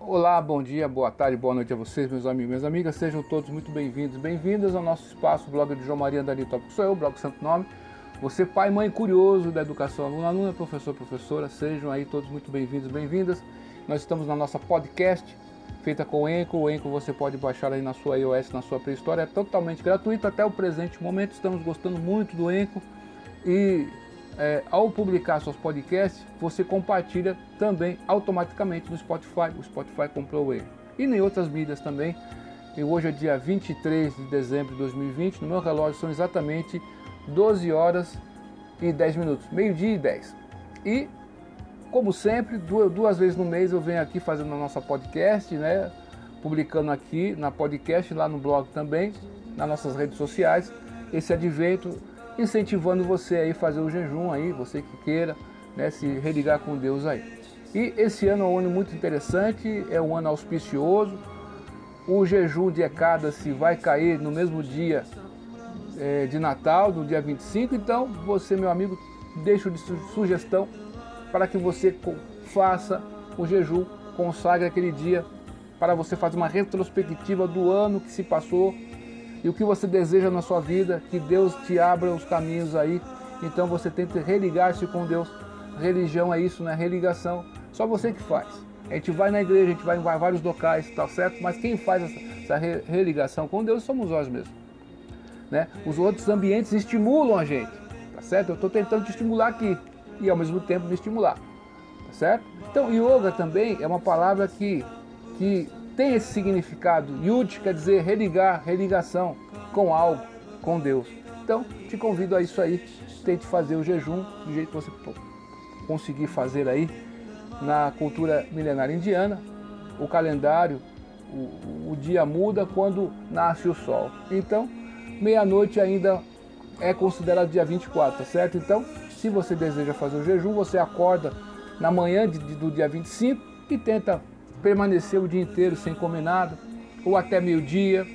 Olá, bom dia, boa tarde, boa noite a vocês, meus amigos minhas amigas. Sejam todos muito bem-vindos, bem-vindas ao nosso espaço, blog de João Maria Andani Tópico. Sou eu, blog Santo Nome. Você, pai, mãe curioso da educação, aluno, aluna, professor, professora, sejam aí todos muito bem-vindos, bem-vindas. Nós estamos na nossa podcast, feita com o Enco. O Enco você pode baixar aí na sua iOS, na sua Play Store, é totalmente gratuito até o presente momento. Estamos gostando muito do Enco e é, ao publicar seus podcasts, você compartilha também automaticamente no Spotify. O Spotify comprou ele. E em outras mídias também. E hoje é dia 23 de dezembro de 2020. No meu relógio são exatamente 12 horas e 10 minutos. Meio-dia e 10. E, como sempre, duas vezes no mês eu venho aqui fazendo a nossa podcast, né? Publicando aqui na podcast, lá no blog também, nas nossas redes sociais. Esse advento incentivando você aí fazer o jejum aí, você que queira, né, se religar com Deus aí. E esse ano é um ano muito interessante, é um ano auspicioso. O jejum de Ecada-se vai cair no mesmo dia é, de Natal, no dia 25. Então, você, meu amigo, deixo de sugestão para que você faça o jejum, consagre aquele dia para você fazer uma retrospectiva do ano que se passou e o que você deseja na sua vida, que Deus te abra os caminhos aí. Então você tenta religar-se com Deus. Religião é isso, né? Religação. Só você que faz. A gente vai na igreja, a gente vai em vários locais, tá certo? Mas quem faz essa, essa religação com Deus somos nós mesmos. Né? Os outros ambientes estimulam a gente, tá certo? Eu estou tentando te estimular aqui e ao mesmo tempo me estimular, tá certo? Então, yoga também é uma palavra que, que tem esse significado. Yud quer dizer religar, religação com algo, com Deus. Então, te convido a isso aí. Tente fazer o jejum do jeito que você conseguir fazer aí na cultura milenária indiana. O calendário, o, o dia muda quando nasce o sol. Então, meia-noite ainda é considerado dia 24, tá certo? Então, se você deseja fazer o jejum, você acorda na manhã de, de, do dia 25 e tenta permanecer o dia inteiro sem comer nada, ou até meio-dia,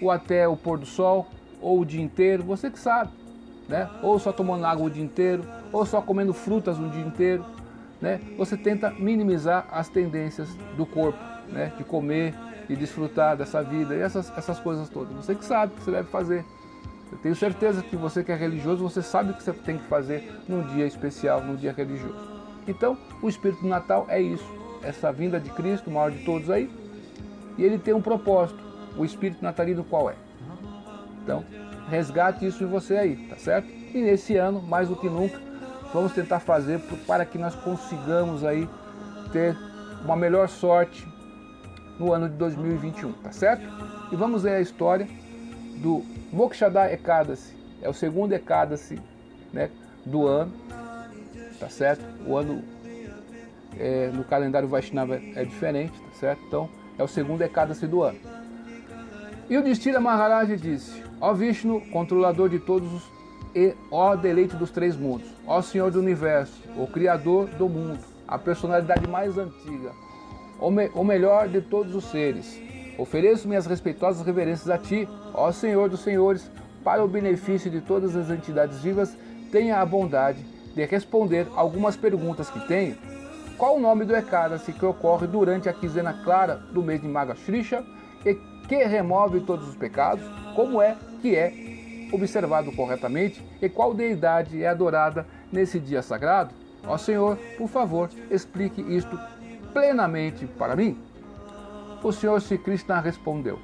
ou até o pôr do sol, ou o dia inteiro, você que sabe, né? Ou só tomando água o dia inteiro, ou só comendo frutas o dia inteiro, né? Você tenta minimizar as tendências do corpo, né? De comer e desfrutar dessa vida e essas, essas coisas todas. Você que sabe o que você deve fazer. Eu tenho certeza que você que é religioso, você sabe o que você tem que fazer num dia especial, num dia religioso. Então, o espírito do Natal é isso essa vinda de Cristo, o maior de todos aí, e ele tem um propósito. O espírito natalino qual é? Então, resgate isso em você aí, tá certo? E nesse ano, mais do que nunca, vamos tentar fazer para que nós consigamos aí ter uma melhor sorte no ano de 2021, tá certo? E vamos ver a história do Mokshada Ekadasi. É o segundo Ekadasi né, do ano, tá certo? O ano é, no calendário Vaishnava é diferente, tá certo? Então é o segundo Ekadasi do ano. E o Distira Maharaj disse: Ó Vishnu, controlador de todos os e ó deleite dos três mundos, ó Senhor do universo, o Criador do mundo, a personalidade mais antiga, o, me o melhor de todos os seres. Ofereço minhas respeitosas reverências a Ti, ó Senhor dos Senhores, para o benefício de todas as entidades vivas, tenha a bondade de responder algumas perguntas que tenho qual o nome do Ekadasi que ocorre durante a quinzena clara do mês de Magashrisha e que remove todos os pecados? Como é que é observado corretamente e qual deidade é adorada nesse dia sagrado? Ó Senhor, por favor, explique isto plenamente para mim. O Senhor Sri Krishna respondeu: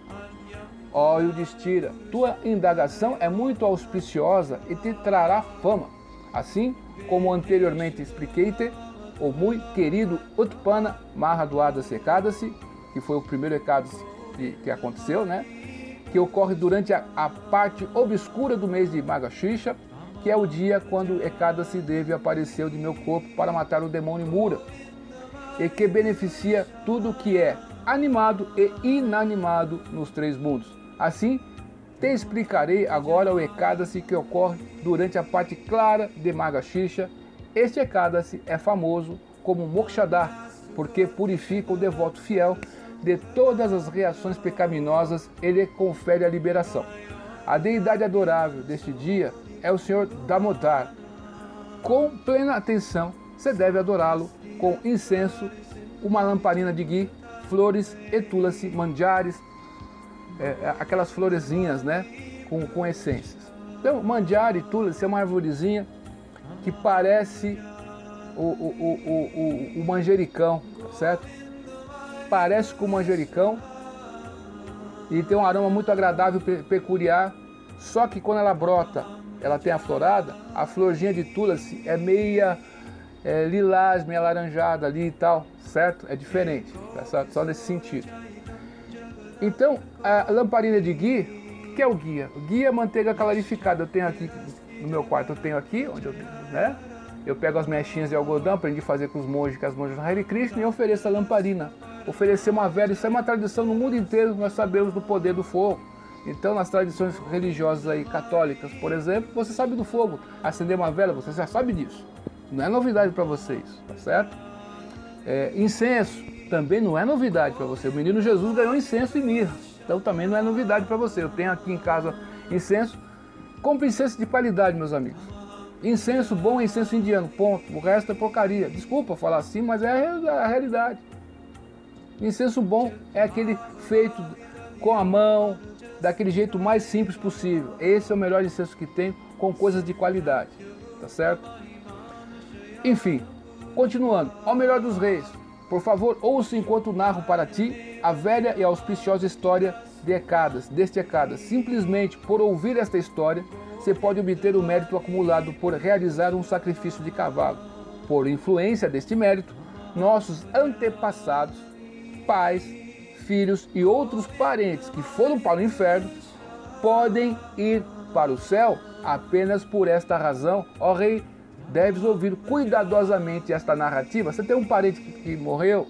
Ó Yudhishthira, tua indagação é muito auspiciosa e te trará fama. Assim como anteriormente expliquei-te, o muito querido Utpana Sekadasi, que foi o primeiro Ekadasi que, que aconteceu, né? que ocorre durante a, a, parte obscura do mês de Magashisha, que é o dia quando Ekadasi deve aparecer de meu corpo para matar o demônio Mura, e que beneficia tudo que é animado e inanimado nos três mundos. Assim, te explicarei agora o Ekadasi que ocorre durante a parte clara de Magashisha, este Ekadasi é famoso como Mokshadar, porque purifica o devoto fiel de todas as reações pecaminosas e lhe confere a liberação. A deidade adorável deste dia é o Senhor Damodar. Com plena atenção, você deve adorá-lo com incenso, uma lamparina de ghee, flores e tulasi, mandiares, é, é, aquelas florezinhas, né? Com, com essências. Então, mandiare e tulasi é uma arvorezinha que parece o, o, o, o, manjericão, certo? Parece com o manjericão e tem um aroma muito agradável, peculiar. Só que quando ela brota, ela tem a florada, a florzinha de tulasi é meia é, lilás, meia laranjada ali e tal, certo? É diferente, tá só nesse sentido. Então, a lamparina de ghee, o que é o guia? O guia é manteiga clarificada. Eu tenho aqui no meu quarto, eu tenho aqui, onde eu, né? Eu pego as mechinhas de algodão, aprendi a fazer com os monges, com as monjas da Hare Krishna e ofereço a lamparina. Oferecer uma vela, isso é uma tradição no mundo inteiro, nós sabemos do poder do fogo. Então, nas tradições religiosas aí, católicas, por exemplo, você sabe do fogo. Acender uma vela, você já sabe disso. Não é novidade para vocês, tá certo? É, incenso também não é novidade para você. O menino Jesus ganhou incenso e mirra. Então também não é novidade para você. Eu tenho aqui em casa incenso. Compre incenso de qualidade, meus amigos. Incenso bom é incenso indiano, ponto. O resto é porcaria. Desculpa falar assim, mas é a realidade. Incenso bom é aquele feito com a mão, daquele jeito mais simples possível. Esse é o melhor incenso que tem, com coisas de qualidade. Tá certo? Enfim, continuando. Ao melhor dos reis, por favor, ouça enquanto narro para ti a velha e auspiciosa história de Ecadas, deste Ecadas. Simplesmente por ouvir esta história, você pode obter o mérito acumulado por realizar um sacrifício de cavalo. Por influência deste mérito, nossos antepassados, pais, filhos e outros parentes que foram para o inferno podem ir para o céu apenas por esta razão. Ó rei, deves ouvir cuidadosamente esta narrativa. Você tem um parente que morreu,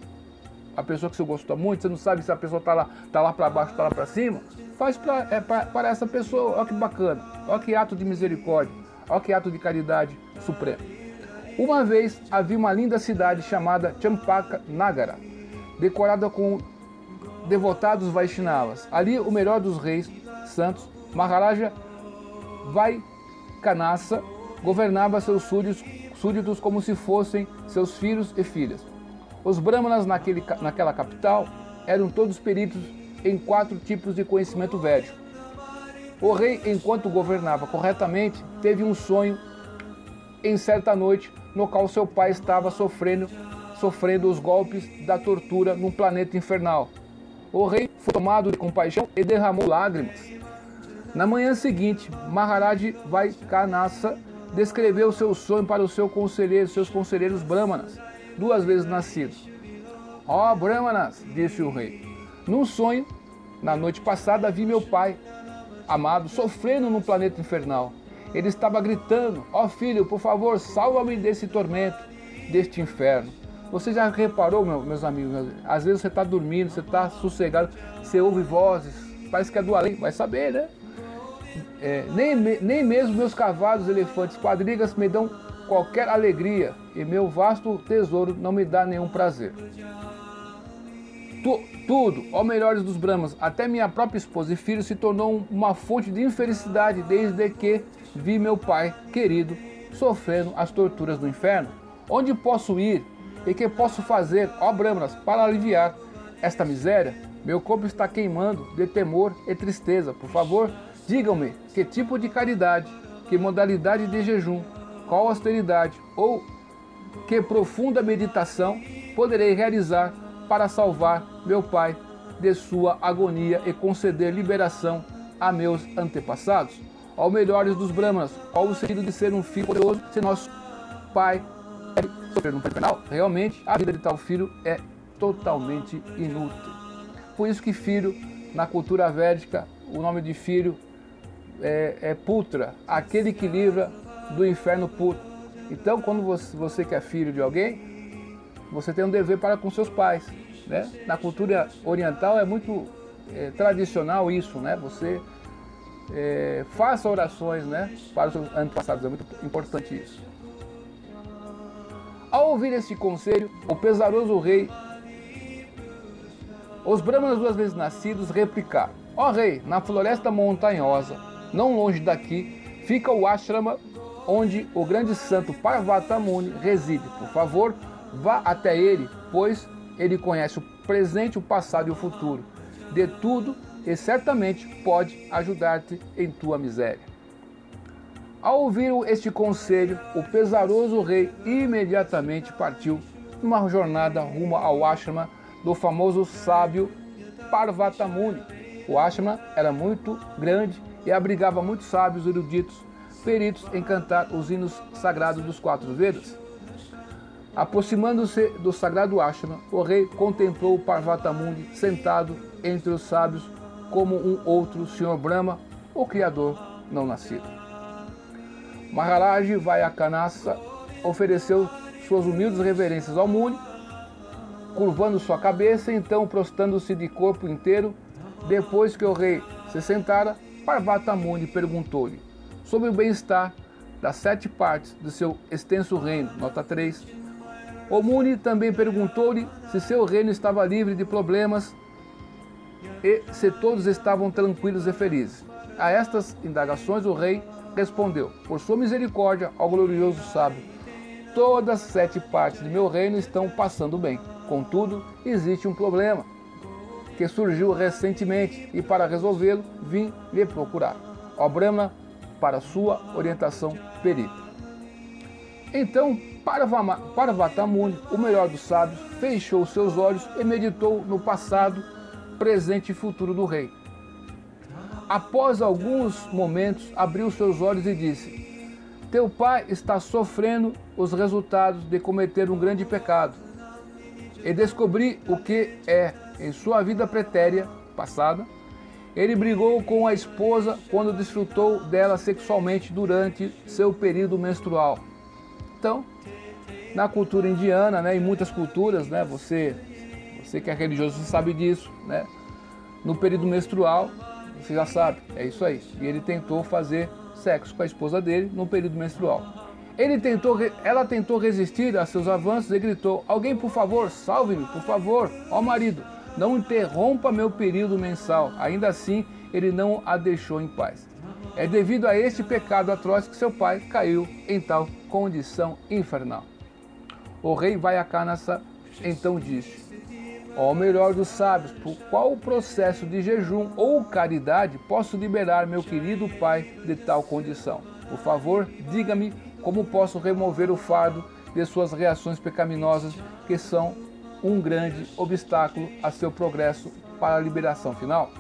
a pessoa que você gostou muito, você não sabe se a pessoa está lá, tá lá para baixo, está lá para cima, faz é, para essa pessoa. Olha que bacana, olha que ato de misericórdia, olha que ato de caridade suprema. Uma vez havia uma linda cidade chamada Champaka Nagara, decorada com devotados Vaishnavas. Ali, o melhor dos reis santos, Maharaja Vaikanasa, governava seus súditos, súditos como se fossem seus filhos e filhas. Os brahmanas naquele, naquela capital eram todos peritos em quatro tipos de conhecimento védico. O rei, enquanto governava corretamente, teve um sonho em certa noite no qual seu pai estava sofrendo, sofrendo os golpes da tortura num planeta infernal. O rei foi tomado de compaixão e derramou lágrimas. Na manhã seguinte, Maharaj Vaikanasa descreveu seu sonho para os seu conselheiro, seus conselheiros brahmanas, duas vezes nascidos. Ó oh, brahmanas, disse o rei, num sonho, na noite passada, vi meu pai, amado, sofrendo no planeta infernal. Ele estava gritando: Ó oh, filho, por favor, salva-me desse tormento, deste inferno. Você já reparou, meus amigos? Às vezes você está dormindo, você está sossegado, você ouve vozes, parece que é do além, vai saber, né? É, nem, nem mesmo meus cavalos, elefantes, quadrigas me dão qualquer alegria e meu vasto tesouro não me dá nenhum prazer. Tu, tudo, ó melhores dos Brahmas, até minha própria esposa e filho se tornou uma fonte de infelicidade desde que vi meu pai querido sofrendo as torturas do inferno. Onde posso ir e que posso fazer, ó Brahmas, para aliviar esta miséria? Meu corpo está queimando de temor e tristeza. Por favor, Digam-me que tipo de caridade, que modalidade de jejum, qual austeridade ou que profunda meditação poderei realizar para salvar meu pai de sua agonia e conceder liberação a meus antepassados? Ao melhores dos Brahmanas, qual o sentido de ser um filho poderoso se nosso pai sofrer no penal? Realmente, a vida de tal filho é totalmente inútil. Por isso que filho, na cultura védica, o nome de filho é, é putra, aquele que livra do inferno puro. Então, quando você, você que é filho de alguém, você tem um dever para com seus pais. Né? Na cultura oriental é muito é, tradicional isso, né? Você é, faça orações né, para os seus antepassados, é muito importante isso. Ao ouvir este conselho, o pesaroso rei, os brahmanas duas vezes nascidos replicaram: Ó oh, rei, na floresta montanhosa, não longe daqui, fica o ashrama onde o grande santo Parvata Muni reside. Por favor, vá até ele, pois ele conhece o presente, o passado e o futuro. De tudo e certamente pode ajudar-te em tua miséria. Ao ouvir este conselho, o pesaroso rei imediatamente partiu numa jornada rumo ao ashrama do famoso sábio Parvatamuni. O ashrama era muito grande e abrigava muitos sábios eruditos, peritos em cantar os hinos sagrados dos quatro Vedas. Aproximando-se do sagrado ashrama, o rei contemplou Parvatamuni sentado entre os sábios como um outro Sr. Brahma, o Criador não nascido. Maharaj Vayakanasa ofereceu suas humildes reverências ao Muni, curvando sua cabeça, então prostando-se de corpo inteiro. Depois que o rei se sentara, Parvata Muni perguntou-lhe sobre o bem-estar das sete partes do seu extenso reino, nota 3. O Muni também perguntou-lhe se seu reino estava livre de problemas e se todos estavam tranquilos e felizes. A estas indagações o rei respondeu: Por sua misericórdia ao glorioso sábio, todas as sete partes de meu reino estão passando bem. Contudo, existe um problema que surgiu recentemente e para resolvê-lo vim lhe procurar. Ó Brahma, para sua orientação perita. Então, Parvatamuni, o melhor dos sábios, fechou seus olhos e meditou no passado presente e futuro do rei. Após alguns momentos, abriu seus olhos e disse: Teu pai está sofrendo os resultados de cometer um grande pecado. E descobri o que é em sua vida pretéria passada. Ele brigou com a esposa quando desfrutou dela sexualmente durante seu período menstrual. Então, na cultura indiana, né, em muitas culturas, né, você você que é religioso, você sabe disso, né? No período menstrual, você já sabe, é isso aí. E ele tentou fazer sexo com a esposa dele no período menstrual. Ele tentou, ela tentou resistir a seus avanços e gritou: Alguém, por favor, salve-me, por favor, ó marido, não interrompa meu período mensal. Ainda assim, ele não a deixou em paz. É devido a este pecado atroz que seu pai caiu em tal condição infernal. O rei Vayakanasa então disse: Ó melhor dos sábios, por qual processo de jejum ou caridade posso liberar meu querido pai de tal condição? Por favor, diga-me como posso remover o fardo de suas reações pecaminosas, que são um grande obstáculo a seu progresso para a liberação final?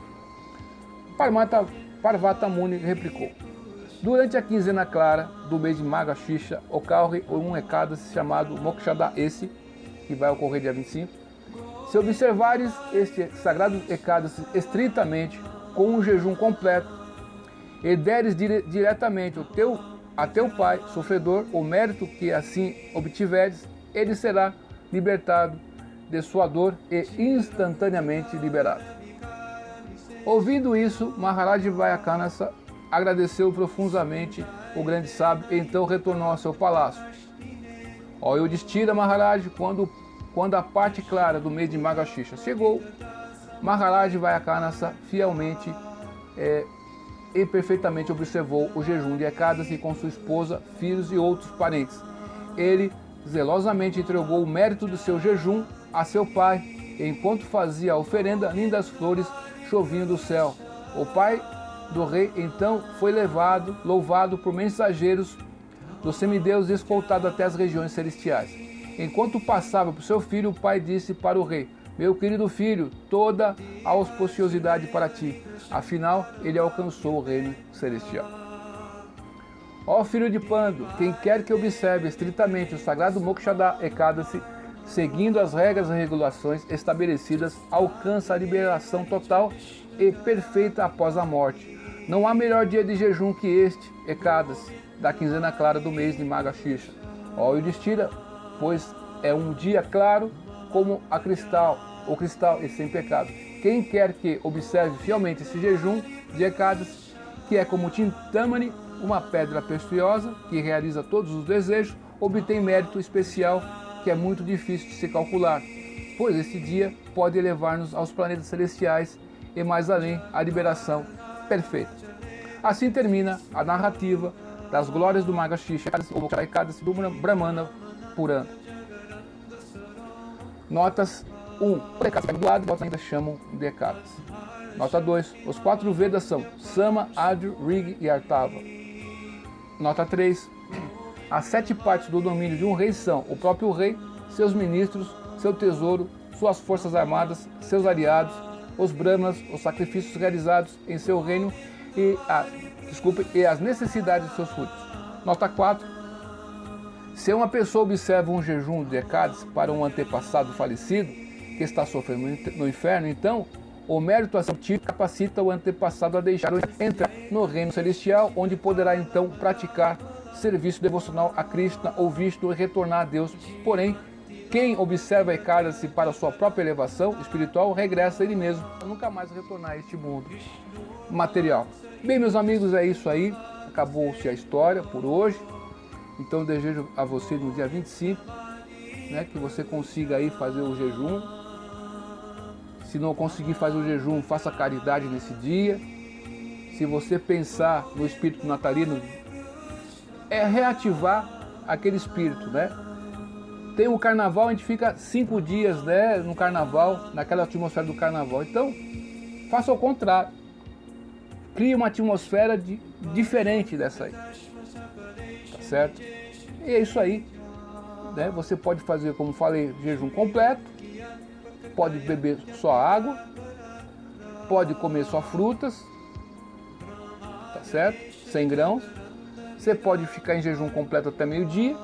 Parmata, Parvata Muni replicou. Durante a quinzena clara do mês de Maga Xixa, ocorre um Ekadasi chamado Mokshada Esse, que vai ocorrer dia 25, se observares este sagrado Ekadasi estritamente, com um jejum completo, e deres dire diretamente ao teu, a teu pai, sofredor, o mérito que assim obtiveres, ele será libertado de sua dor e instantaneamente liberado. Ouvindo isso, Maharaj Vayakanasa agradeceu profundamente o grande sábio e então retornou ao seu palácio. Ó Yudhishthira Maharaj, quando quando a parte clara do mês de Magaxixa chegou, Maharaj Vayakanasa fielmente é, e perfeitamente observou o jejum de Ekadasi com sua esposa, filhos e outros parentes. Ele zelosamente entregou o mérito do seu jejum a seu pai, enquanto fazia a oferenda, lindas flores choviam do céu. O pai do rei então foi levado, louvado por mensageiros do semideus e escoltado até as regiões celestiais. Enquanto passava o seu filho, o pai disse para o rei: Meu querido filho, toda a auspiciosidade para ti. Afinal, ele alcançou o reino celestial. Ó filho de Pando, quem quer que observe estritamente o sagrado Mokshada Ekadasi, seguindo as regras e regulações estabelecidas, alcança a liberação total e perfeita após a morte. Não há melhor dia de jejum que este, Ekadasi, da quinzena clara do mês de Maga Xixa. Ó Yudhishthira, pois é um dia claro como a cristal, o cristal e sem pecado. Quem quer que observe fielmente esse jejum de Ekadas, que é como Tintamani, uma pedra preciosa que realiza todos os desejos, obtém mérito especial que é muito difícil de se calcular, pois esse dia pode levar-nos aos planetas celestiais e mais além a liberação perfeita. Assim termina a narrativa das glórias do Maga ou Ekadas do Brahmana por ano. Notas 1. Um, o decálogo do lado, ainda chamam decadas. Nota 2. Os quatro Vedas são Sama, Adyo, Rig e Artava. Nota 3. As sete partes do domínio de um rei são o próprio rei, seus ministros, seu tesouro, suas forças armadas, seus aliados, os brahmas, os sacrifícios realizados em seu reino e, a, desculpe, e as necessidades de seus frutos. Nota 4. Se uma pessoa observa um jejum de decades para um antepassado falecido que está sofrendo no inferno, então o mérito assim capacita o antepassado a deixar entrar no reino celestial, onde poderá então praticar serviço devocional a Krishna ou Vishnu e retornar a Deus. Porém, quem observa e cara-se para sua própria elevação espiritual regressa a ele mesmo, nunca mais retornar a este mundo material. Bem, meus amigos, é isso aí. Acabou-se a história por hoje. Então, desejo a você no dia 25 né, que você consiga aí fazer o jejum se não conseguir fazer o jejum, faça caridade nesse dia. Se você pensar no espírito natalino, é reativar aquele espírito, né? Tem o carnaval, a gente fica cinco dias né, no carnaval, naquela atmosfera do carnaval. Então, faça o contrário. Crie uma atmosfera de, diferente dessa aí. Tá certo? E é isso aí. Né? Você pode fazer, como falei, jejum completo pode beber só água, pode comer só frutas, tá certo? 100 grãos. Você pode ficar em jejum completo até meio-dia.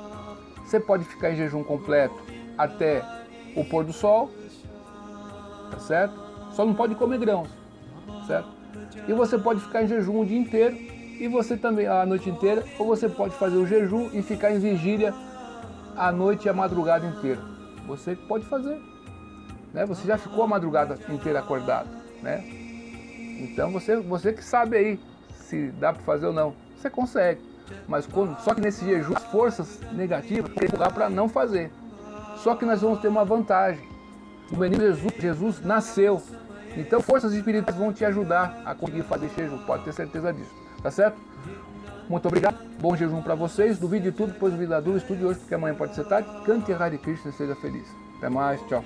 Você pode ficar em jejum completo até o pôr do sol, tá certo? Só não pode comer grãos, certo? E você pode ficar em jejum o dia inteiro e você também a noite inteira, ou você pode fazer o jejum e ficar em vigília a noite e a madrugada inteira. Você pode fazer, né? Você já ficou a madrugada inteira acordado, né? Então você, você que sabe aí se dá para fazer ou não. Você consegue. Mas quando, só que nesse jejum, as forças negativas empurrar para não fazer. Só que nós vamos ter uma vantagem. O menino Jesus, Jesus nasceu. Então forças espirituais vão te ajudar a conseguir fazer jejum. Pode ter certeza disso. Tá certo? Muito obrigado. Bom jejum para vocês. Duvide de tudo, depois duvida da dúvida. Estude hoje, porque amanhã pode ser tarde. Cante Hare Krishna e seja feliz. Até mais. Tchau.